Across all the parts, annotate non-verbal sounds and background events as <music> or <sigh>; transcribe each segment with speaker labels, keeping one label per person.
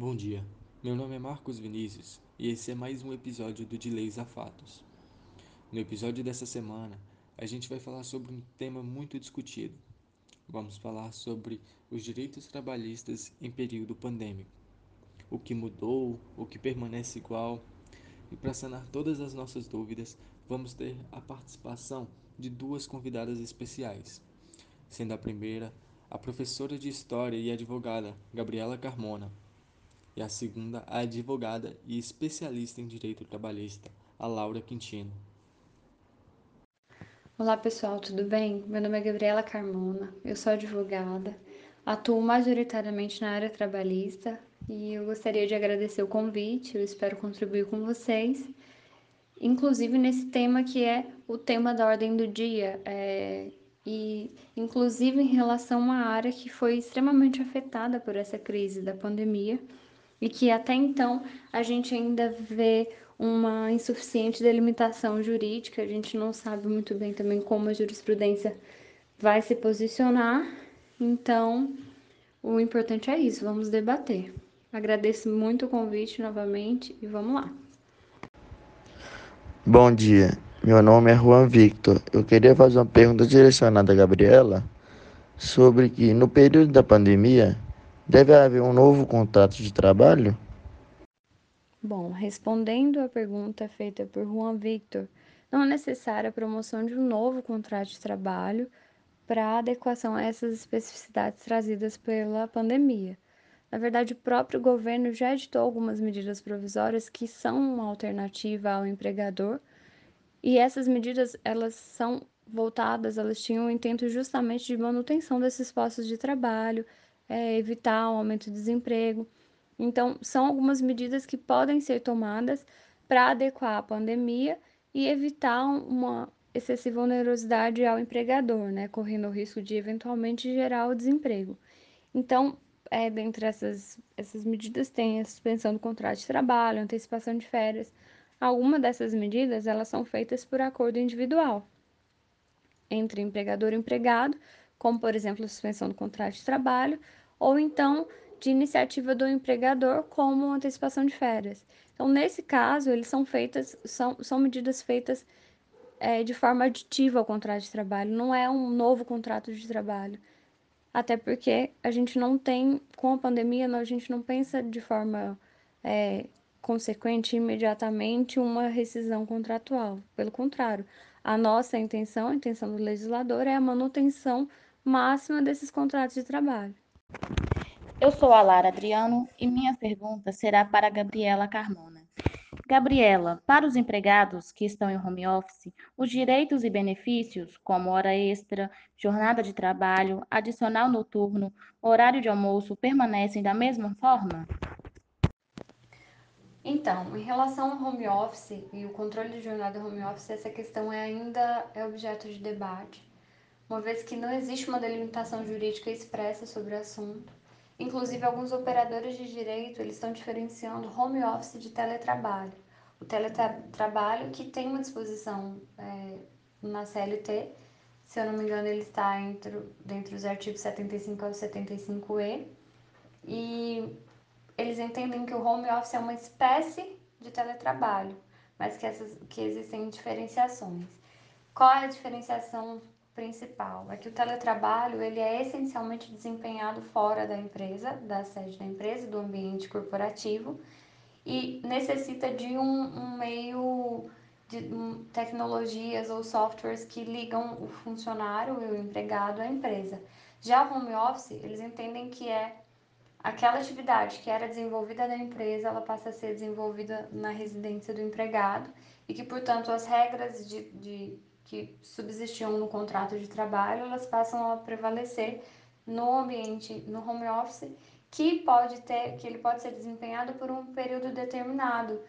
Speaker 1: Bom dia, meu nome é Marcos Vinícius e esse é mais um episódio do De Leis a Fatos. No episódio dessa semana, a gente vai falar sobre um tema muito discutido. Vamos falar sobre os direitos trabalhistas em período pandêmico. O que mudou, o que permanece igual. E para sanar todas as nossas dúvidas, vamos ter a participação de duas convidadas especiais, sendo a primeira a professora de História e advogada Gabriela Carmona e a segunda a advogada e especialista em direito trabalhista, a Laura Quintino.
Speaker 2: Olá pessoal, tudo bem? Meu nome é Gabriela Carmona, eu sou advogada, atuo majoritariamente na área trabalhista e eu gostaria de agradecer o convite, eu espero contribuir com vocês, inclusive nesse tema que é o tema da ordem do dia, é, e inclusive em relação à área que foi extremamente afetada por essa crise da pandemia e que até então a gente ainda vê uma insuficiente delimitação jurídica, a gente não sabe muito bem também como a jurisprudência vai se posicionar. Então, o importante é isso, vamos debater. Agradeço muito o convite novamente e vamos lá.
Speaker 3: Bom dia, meu nome é Juan Victor. Eu queria fazer uma pergunta direcionada a Gabriela sobre que no período da pandemia Deve haver um novo contrato de trabalho?
Speaker 2: Bom, respondendo à pergunta feita por Juan Victor, não é necessária a promoção de um novo contrato de trabalho para adequação a essas especificidades trazidas pela pandemia. Na verdade, o próprio governo já editou algumas medidas provisórias que são uma alternativa ao empregador, e essas medidas elas são voltadas, elas tinham o intento justamente de manutenção desses postos de trabalho, é, evitar o aumento do desemprego. Então, são algumas medidas que podem ser tomadas para adequar a pandemia e evitar uma excessiva onerosidade ao empregador, né, correndo o risco de eventualmente gerar o desemprego. Então, é, dentre essas, essas medidas tem a suspensão do contrato de trabalho, antecipação de férias. Algumas dessas medidas elas são feitas por acordo individual entre empregador e empregado, como por exemplo a suspensão do contrato de trabalho, ou então de iniciativa do empregador, como antecipação de férias. Então, nesse caso, eles são feitas, são, são medidas feitas é, de forma aditiva ao contrato de trabalho, não é um novo contrato de trabalho. Até porque a gente não tem, com a pandemia, a gente não pensa de forma é, consequente imediatamente uma rescisão contratual. Pelo contrário, a nossa intenção, a intenção do legislador, é a manutenção máxima desses contratos de trabalho.
Speaker 4: Eu sou a Lara Adriano e minha pergunta será para a Gabriela Carmona. Gabriela, para os empregados que estão em home office, os direitos e benefícios, como hora extra, jornada de trabalho, adicional noturno, horário de almoço, permanecem da mesma forma?
Speaker 2: Então, em relação ao home office e o controle de jornada home office, essa questão é ainda é objeto de debate, uma vez que não existe uma delimitação jurídica expressa sobre o assunto Inclusive, alguns operadores de direito eles estão diferenciando home office de teletrabalho. O teletrabalho que tem uma disposição é, na CLT, se eu não me engano, ele está entre, dentro dos artigos 75 ao 75E, e eles entendem que o home office é uma espécie de teletrabalho, mas que, essas, que existem diferenciações. Qual é a diferenciação principal é que o teletrabalho ele é essencialmente desempenhado fora da empresa, da sede da empresa, do ambiente corporativo e necessita de um, um meio de um, tecnologias ou softwares que ligam o funcionário e o empregado à empresa. Já o home office, eles entendem que é aquela atividade que era desenvolvida na empresa, ela passa a ser desenvolvida na residência do empregado e que, portanto, as regras de, de que subsistiam no contrato de trabalho, elas passam a prevalecer no ambiente, no home office, que pode ter, que ele pode ser desempenhado por um período determinado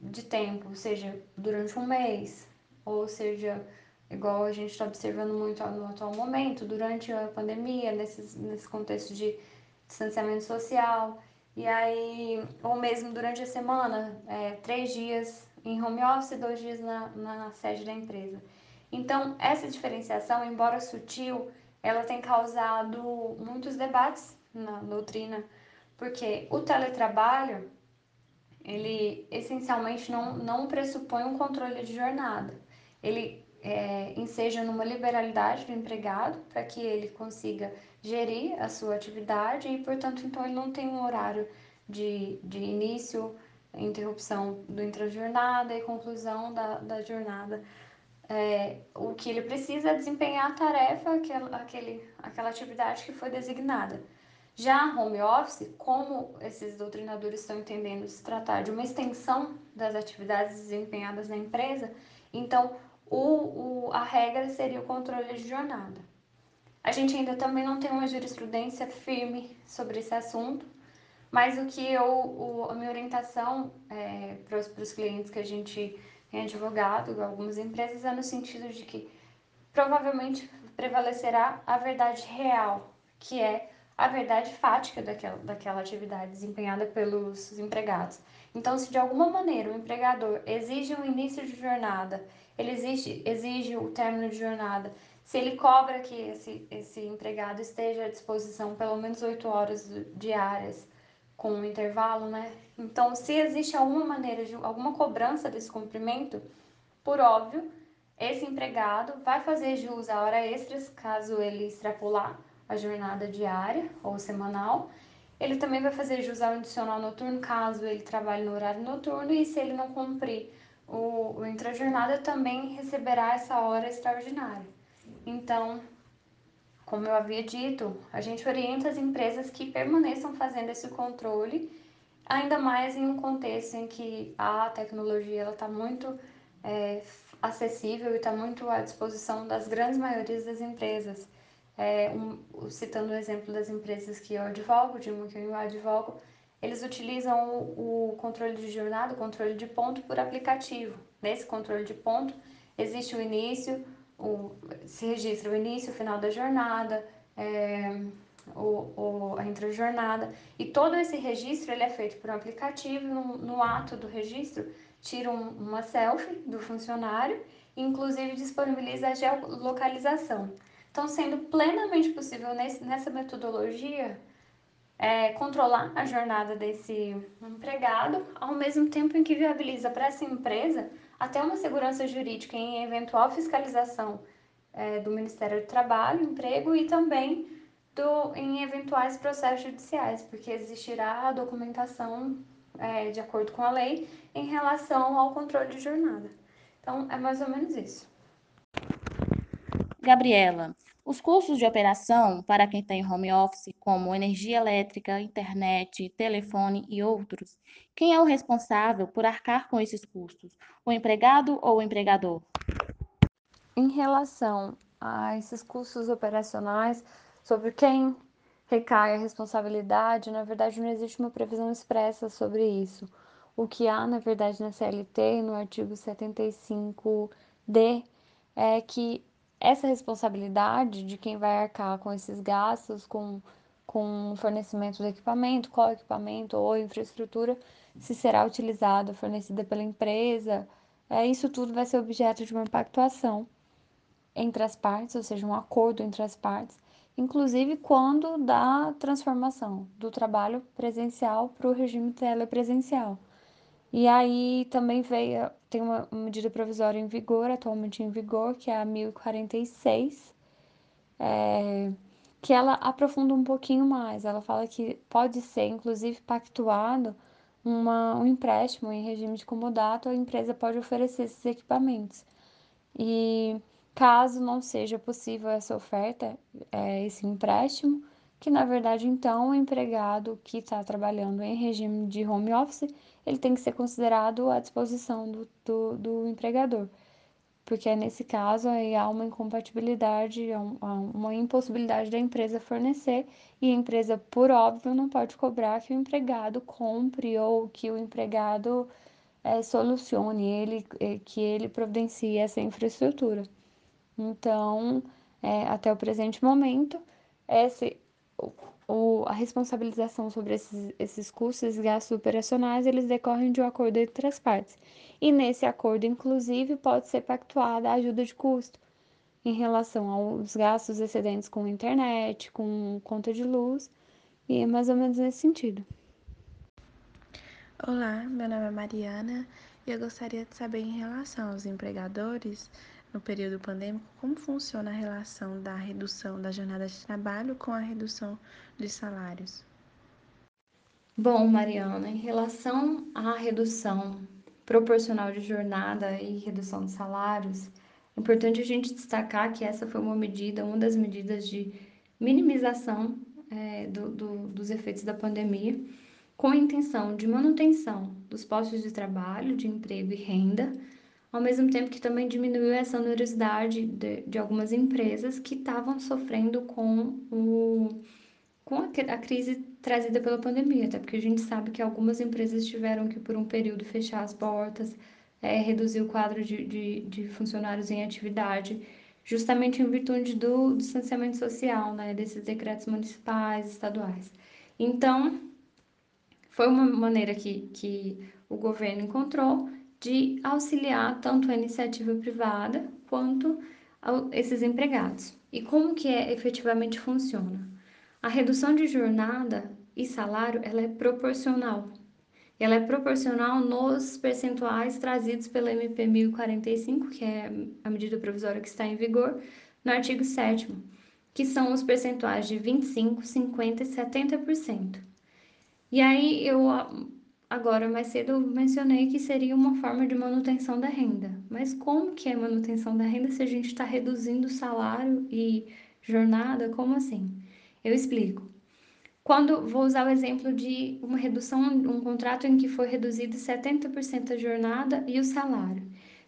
Speaker 2: de tempo, seja durante um mês, ou seja, igual a gente está observando muito no atual momento, durante a pandemia, nesses, nesse contexto de distanciamento social, e aí, ou mesmo durante a semana, é, três dias em home office, dois dias na, na sede da empresa. Então, essa diferenciação, embora sutil, ela tem causado muitos debates na doutrina porque o teletrabalho ele essencialmente não, não pressupõe um controle de jornada. Ele é, enseja numa liberalidade do empregado para que ele consiga gerir a sua atividade e, portanto, então ele não tem um horário de, de início, interrupção do intrajornada e conclusão da, da jornada. É, o que ele precisa é desempenhar a tarefa, aquela, aquele, aquela atividade que foi designada. Já home office, como esses doutrinadores estão entendendo se tratar de uma extensão das atividades desempenhadas na empresa, então o, o, a regra seria o controle de jornada. A gente ainda também não tem uma jurisprudência firme sobre esse assunto, mas o que eu, o, a minha orientação é, para os clientes que a gente tem advogado, algumas empresas, é no sentido de que provavelmente prevalecerá a verdade real, que é a verdade fática daquela, daquela atividade desempenhada pelos empregados. Então, se de alguma maneira o empregador exige um início de jornada, ele exige, exige o término de jornada, se ele cobra que esse, esse empregado esteja à disposição pelo menos oito horas diárias com um intervalo, né? Então, se existe alguma maneira de alguma cobrança desse cumprimento, por óbvio, esse empregado vai fazer jus a hora extras caso ele extrapolar a jornada diária ou semanal. Ele também vai fazer jus ao adicional noturno caso ele trabalhe no horário noturno e se ele não cumprir o, o intrajornada também receberá essa hora extraordinária. Então, como eu havia dito, a gente orienta as empresas que permaneçam fazendo esse controle, ainda mais em um contexto em que a tecnologia está muito é, acessível e está muito à disposição das grandes maiorias das empresas é, um, citando o exemplo das empresas que eu advogo, de uma que eu advogo, eles utilizam o, o controle de jornada, o controle de ponto por aplicativo. Nesse controle de ponto existe o início, o, se registra o início, o final da jornada, é, o, o, a intrajornada. E todo esse registro ele é feito por um aplicativo. No, no ato do registro, tira um, uma selfie do funcionário inclusive, disponibiliza a geolocalização. Então, sendo plenamente possível nesse, nessa metodologia é, controlar a jornada desse empregado, ao mesmo tempo em que viabiliza para essa empresa até uma segurança jurídica em eventual fiscalização é, do Ministério do Trabalho, Emprego e também do, em eventuais processos judiciais, porque existirá a documentação é, de acordo com a lei em relação ao controle de jornada. Então, é mais ou menos isso.
Speaker 4: Gabriela, os custos de operação para quem tem home office, como energia elétrica, internet, telefone e outros, quem é o responsável por arcar com esses custos? O empregado ou o empregador?
Speaker 2: Em relação a esses custos operacionais, sobre quem recai a responsabilidade, na verdade não existe uma previsão expressa sobre isso. O que há, na verdade, na CLT, no artigo 75D, é que essa responsabilidade de quem vai arcar com esses gastos, com, com fornecimento do equipamento, qual equipamento ou infraestrutura, se será utilizada, fornecida pela empresa, é, isso tudo vai ser objeto de uma pactuação entre as partes, ou seja, um acordo entre as partes, inclusive quando da transformação do trabalho presencial para o regime telepresencial. E aí também veio, tem uma medida provisória em vigor, atualmente em vigor, que é a 1046, é, que ela aprofunda um pouquinho mais. Ela fala que pode ser, inclusive, pactuado uma, um empréstimo em regime de comodato, a empresa pode oferecer esses equipamentos. E caso não seja possível essa oferta, é, esse empréstimo, que na verdade então o empregado que está trabalhando em regime de home office ele tem que ser considerado à disposição do, do, do empregador, porque nesse caso aí há uma incompatibilidade, há uma impossibilidade da empresa fornecer e a empresa, por óbvio, não pode cobrar que o empregado compre ou que o empregado é, solucione, ele, eh, que ele providencie essa infraestrutura. Então, é, até o presente momento, esse, o, a responsabilização sobre esses, esses custos e gastos operacionais, eles decorrem de um acordo entre as partes. E nesse acordo, inclusive, pode ser pactuada a ajuda de custo em relação aos gastos excedentes com internet, com conta de luz E é mais ou menos nesse sentido.
Speaker 5: Olá, meu nome é Mariana e eu gostaria de saber em relação aos empregadores no período pandêmico como funciona a relação da redução da jornada de trabalho com a redução dos salários.
Speaker 2: Bom, Mariana, em relação à redução proporcional de jornada e redução de salários, é importante a gente destacar que essa foi uma medida, uma das medidas de minimização é, do, do, dos efeitos da pandemia, com a intenção de manutenção dos postos de trabalho, de emprego e renda, ao mesmo tempo que também diminuiu essa onerosidade de, de algumas empresas que estavam sofrendo com, o, com a, a crise trazida pela pandemia, até porque a gente sabe que algumas empresas tiveram que, por um período, fechar as portas, é, reduzir o quadro de, de, de, funcionários em atividade, justamente em virtude do distanciamento social, né, desses decretos municipais, estaduais. Então, foi uma maneira que, que o governo encontrou de auxiliar tanto a iniciativa privada quanto esses empregados. E como que é, efetivamente funciona? A redução de jornada e salário ela é proporcional. Ela é proporcional nos percentuais trazidos pela MP 1045, que é a medida provisória que está em vigor, no artigo 7 que são os percentuais de 25, 50 e 70%. E aí eu Agora, mais cedo eu mencionei que seria uma forma de manutenção da renda. Mas como que é manutenção da renda se a gente está reduzindo salário e jornada? Como assim? Eu explico. Quando vou usar o exemplo de uma redução, um contrato em que foi reduzido 70% a jornada e o salário.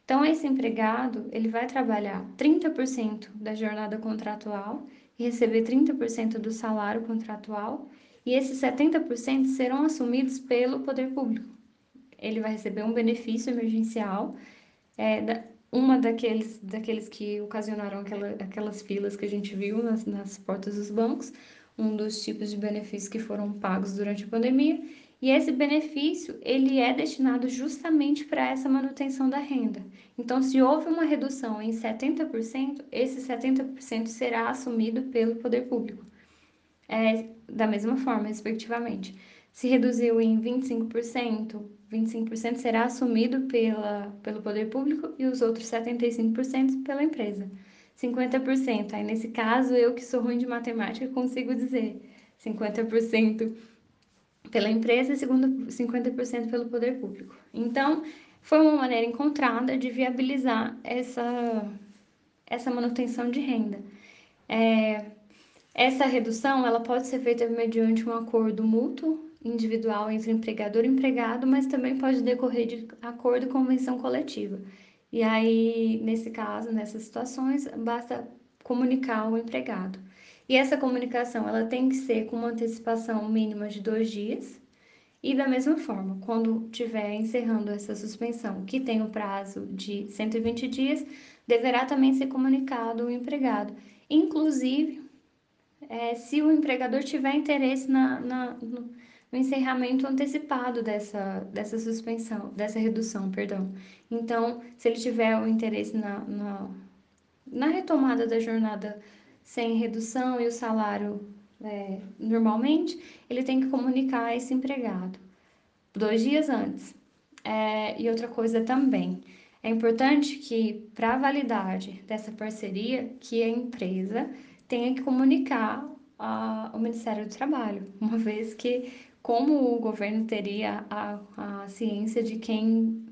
Speaker 2: Então, esse empregado, ele vai trabalhar 30% da jornada contratual e receber 30% do salário contratual e esses 70% serão assumidos pelo poder público. Ele vai receber um benefício emergencial, é, uma daqueles, daqueles que ocasionaram aquela, aquelas filas que a gente viu nas, nas portas dos bancos, um dos tipos de benefícios que foram pagos durante a pandemia, e esse benefício ele é destinado justamente para essa manutenção da renda. Então, se houve uma redução em 70%, esse 70% será assumido pelo poder público é, da mesma forma, respectivamente. Se reduziu em 25%, 25% será assumido pela, pelo poder público e os outros 75% pela empresa. 50%, aí nesse caso, eu que sou ruim de matemática consigo dizer 50% pela empresa e 50% pelo poder público. Então, foi uma maneira encontrada de viabilizar essa, essa manutenção de renda. É, essa redução ela pode ser feita mediante um acordo mútuo individual entre empregador e empregado, mas também pode decorrer de acordo com convenção coletiva. E aí, nesse caso, nessas situações, basta comunicar ao empregado. E essa comunicação ela tem que ser com uma antecipação mínima de dois dias. E da mesma forma, quando estiver encerrando essa suspensão, que tem o prazo de 120 dias, deverá também ser comunicado o empregado. Inclusive, é, se o empregador tiver interesse na, na no, encerramento antecipado dessa, dessa suspensão, dessa redução, perdão. Então, se ele tiver o interesse na, na, na retomada da jornada sem redução e o salário é, normalmente, ele tem que comunicar a esse empregado dois dias antes. É, e outra coisa também, é importante que, para a validade dessa parceria, que a empresa tenha que comunicar ao Ministério do Trabalho, <laughs> uma vez que, como o governo teria a, a ciência de quem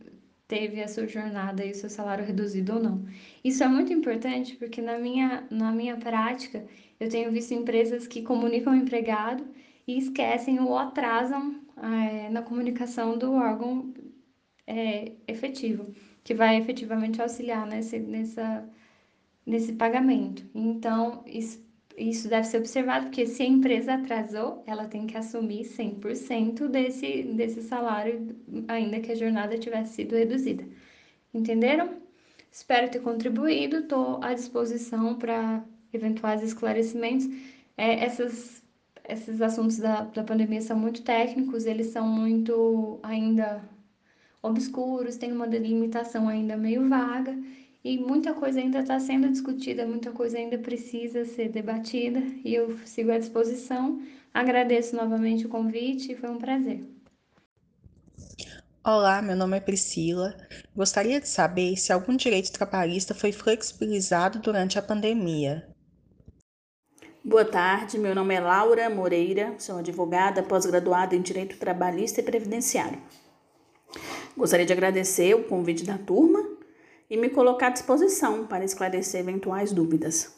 Speaker 2: teve a sua jornada e o seu salário reduzido ou não. Isso é muito importante porque na minha, na minha prática eu tenho visto empresas que comunicam o empregado e esquecem ou atrasam é, na comunicação do órgão é, efetivo, que vai efetivamente auxiliar nesse, nessa nesse pagamento. Então, isso, isso deve ser observado, porque se a empresa atrasou, ela tem que assumir 100% desse, desse salário, ainda que a jornada tivesse sido reduzida. Entenderam? Espero ter contribuído, estou à disposição para eventuais esclarecimentos. É, essas, esses assuntos da, da pandemia são muito técnicos, eles são muito ainda obscuros, tem uma delimitação ainda meio vaga e muita coisa ainda está sendo discutida, muita coisa ainda precisa ser debatida e eu sigo à disposição. Agradeço novamente o convite, foi um prazer.
Speaker 6: Olá, meu nome é Priscila. Gostaria de saber se algum direito trabalhista foi flexibilizado durante a pandemia.
Speaker 7: Boa tarde, meu nome é Laura Moreira, sou advogada pós-graduada em Direito Trabalhista e Previdenciário. Gostaria de agradecer o convite da turma e me colocar à disposição para esclarecer eventuais dúvidas.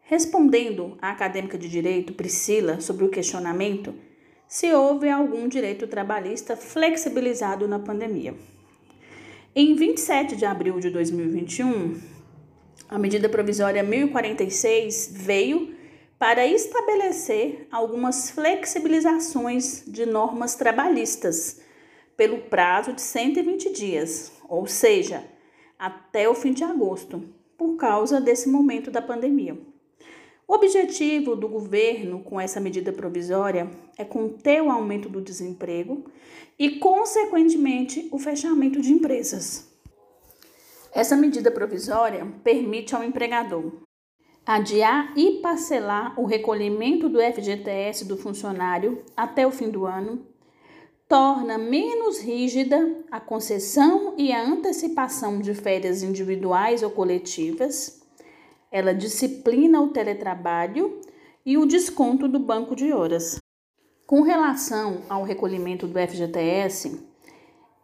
Speaker 7: Respondendo à acadêmica de direito Priscila sobre o questionamento se houve algum direito trabalhista flexibilizado na pandemia. Em 27 de abril de 2021, a medida provisória 1046 veio para estabelecer algumas flexibilizações de normas trabalhistas pelo prazo de 120 dias, ou seja, até o fim de agosto, por causa desse momento da pandemia. O objetivo do governo com essa medida provisória é conter o aumento do desemprego e, consequentemente, o fechamento de empresas. Essa medida provisória permite ao empregador adiar e parcelar o recolhimento do FGTS do funcionário até o fim do ano torna menos rígida a concessão e a antecipação de férias individuais ou coletivas, ela disciplina o teletrabalho e o desconto do banco de horas. Com relação ao recolhimento do FGTS,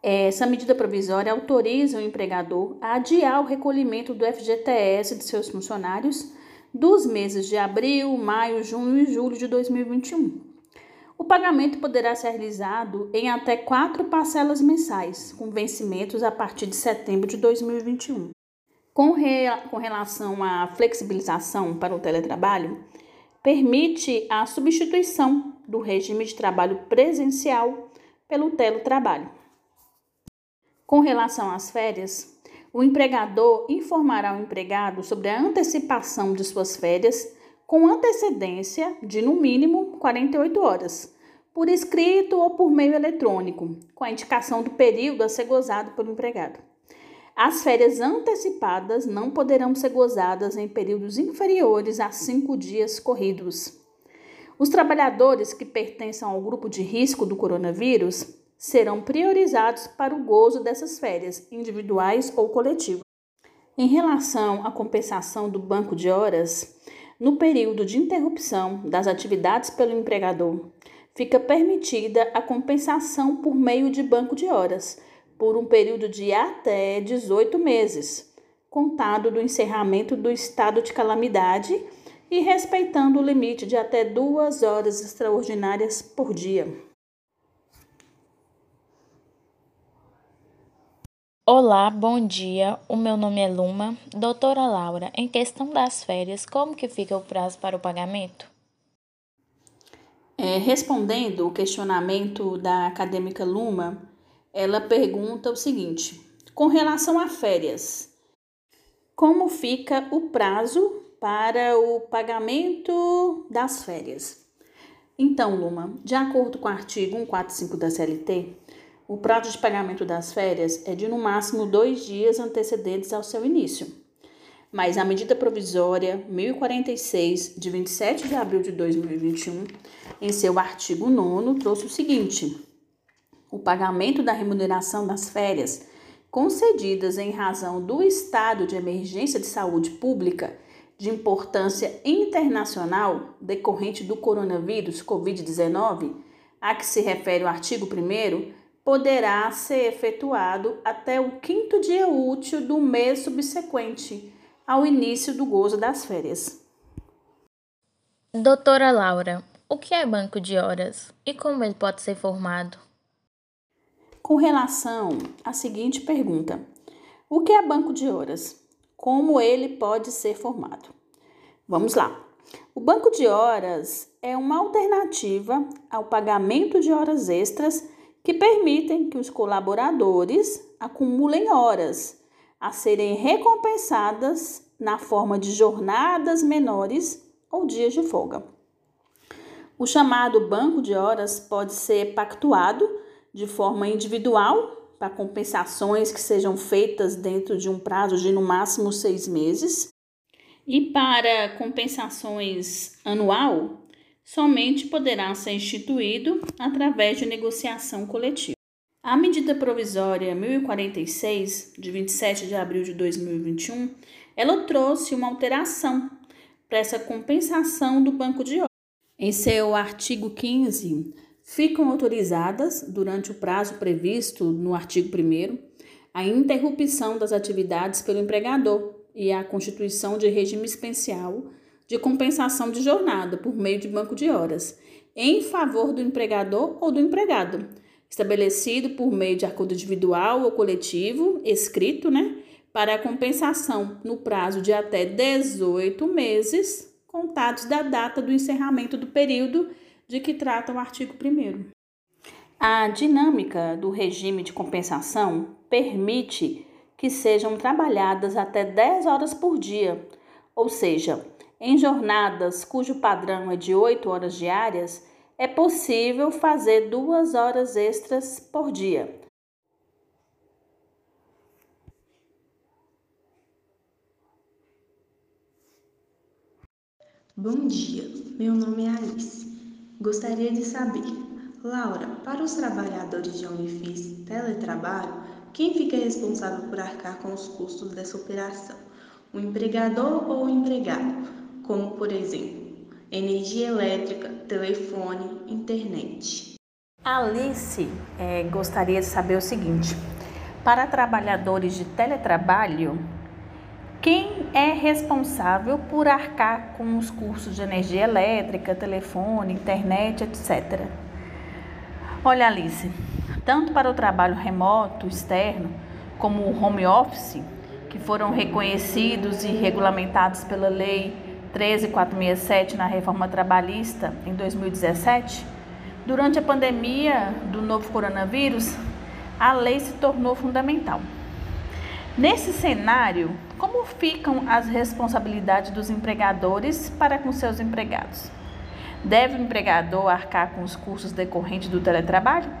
Speaker 7: essa medida provisória autoriza o empregador a adiar o recolhimento do FGTS de seus funcionários dos meses de abril, maio, junho e julho de 2021 o pagamento poderá ser realizado em até quatro parcelas mensais, com vencimentos a partir de setembro de 2021. Com, re... com relação à flexibilização para o teletrabalho, permite a substituição do regime de trabalho presencial pelo teletrabalho. Com relação às férias, o empregador informará o empregado sobre a antecipação de suas férias com antecedência de no mínimo 48 horas, por escrito ou por meio eletrônico, com a indicação do período a ser gozado pelo empregado. As férias antecipadas não poderão ser gozadas em períodos inferiores a cinco dias corridos. Os trabalhadores que pertencem ao grupo de risco do coronavírus serão priorizados para o gozo dessas férias, individuais ou coletivas. Em relação à compensação do banco de horas, no período de interrupção das atividades pelo empregador, fica permitida a compensação por meio de banco de horas, por um período de até 18 meses, contado do encerramento do estado de calamidade e respeitando o limite de até duas horas extraordinárias por dia.
Speaker 4: Olá, bom dia. O meu nome é Luma. Doutora Laura, em questão das férias, como que fica o prazo para o pagamento?
Speaker 7: É, respondendo o questionamento da acadêmica Luma, ela pergunta o seguinte: com relação a férias, como fica o prazo para o pagamento das férias? Então, Luma, de acordo com o artigo 145 da CLT, o prazo de pagamento das férias é de no máximo dois dias antecedentes ao seu início. Mas a medida provisória 1046, de 27 de abril de 2021, em seu artigo 9, trouxe o seguinte: o pagamento da remuneração das férias concedidas em razão do estado de emergência de saúde pública de importância internacional decorrente do coronavírus Covid-19, a que se refere o artigo 1 poderá ser efetuado até o quinto dia útil do mês subsequente ao início do gozo das férias.
Speaker 4: Doutora Laura, o que é banco de horas e como ele pode ser formado?
Speaker 7: Com relação à seguinte pergunta: O que é banco de horas? Como ele pode ser formado? Vamos lá. O banco de horas é uma alternativa ao pagamento de horas extras que permitem que os colaboradores acumulem horas a serem recompensadas na forma de jornadas menores ou dias de folga. O chamado banco de horas pode ser pactuado de forma individual para compensações que sejam feitas dentro de um prazo de no máximo seis meses. E para compensações anual, somente poderá ser instituído através de negociação coletiva. A medida provisória 1046, de 27 de abril de 2021, ela trouxe uma alteração para essa compensação do banco de horas. Em seu artigo 15, ficam autorizadas, durante o prazo previsto no artigo 1, a interrupção das atividades pelo empregador e a constituição de regime especial de compensação de jornada por meio de banco de horas, em favor do empregador ou do empregado, estabelecido por meio de acordo individual ou coletivo, escrito, né, para a compensação no prazo de até 18 meses, contados da data do encerramento do período de que trata o artigo 1. A dinâmica do regime de compensação permite que sejam trabalhadas até 10 horas por dia, ou seja, em jornadas cujo padrão é de 8 horas diárias, é possível fazer duas horas extras por dia.
Speaker 8: Bom dia, meu nome é Alice. Gostaria de saber, Laura, para os trabalhadores de Unifis teletrabalho, quem fica responsável por arcar com os custos dessa operação? O empregador ou o empregado? Como, por exemplo, energia elétrica, telefone, internet.
Speaker 7: Alice é, gostaria de saber o seguinte: para trabalhadores de teletrabalho, quem é responsável por arcar com os custos de energia elétrica, telefone, internet, etc. Olha, Alice, tanto para o trabalho remoto, externo, como o home office, que foram reconhecidos e regulamentados pela lei 13467 na reforma trabalhista em 2017, durante a pandemia do novo coronavírus, a lei se tornou fundamental. Nesse cenário, como ficam as responsabilidades dos empregadores para com seus empregados? Deve o empregador arcar com os custos decorrentes do teletrabalho?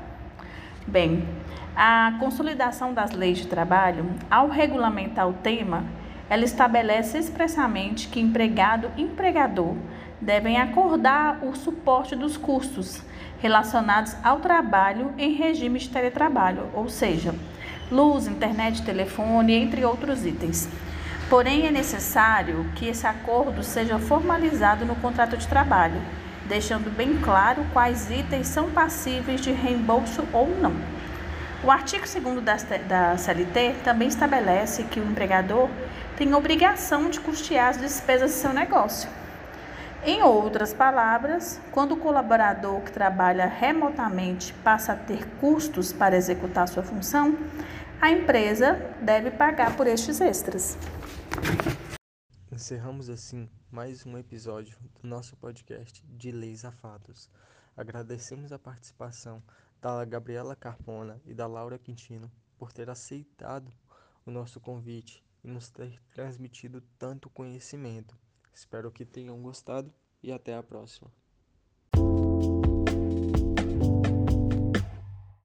Speaker 7: Bem, a consolidação das leis de trabalho, ao regulamentar o tema, ela estabelece expressamente que empregado e empregador devem acordar o suporte dos custos relacionados ao trabalho em regime de teletrabalho, ou seja, luz, internet, telefone, entre outros itens. Porém, é necessário que esse acordo seja formalizado no contrato de trabalho, deixando bem claro quais itens são passíveis de reembolso ou não. O artigo 2 da CLT também estabelece que o empregador tem obrigação de custear as despesas de seu negócio. Em outras palavras, quando o colaborador que trabalha remotamente passa a ter custos para executar sua função, a empresa deve pagar por estes extras.
Speaker 1: Encerramos assim mais um episódio do nosso podcast de Leis a Fatos. Agradecemos a participação da Gabriela Carpona e da Laura Quintino por ter aceitado o nosso convite e nos ter transmitido tanto conhecimento. Espero que tenham gostado e até a próxima.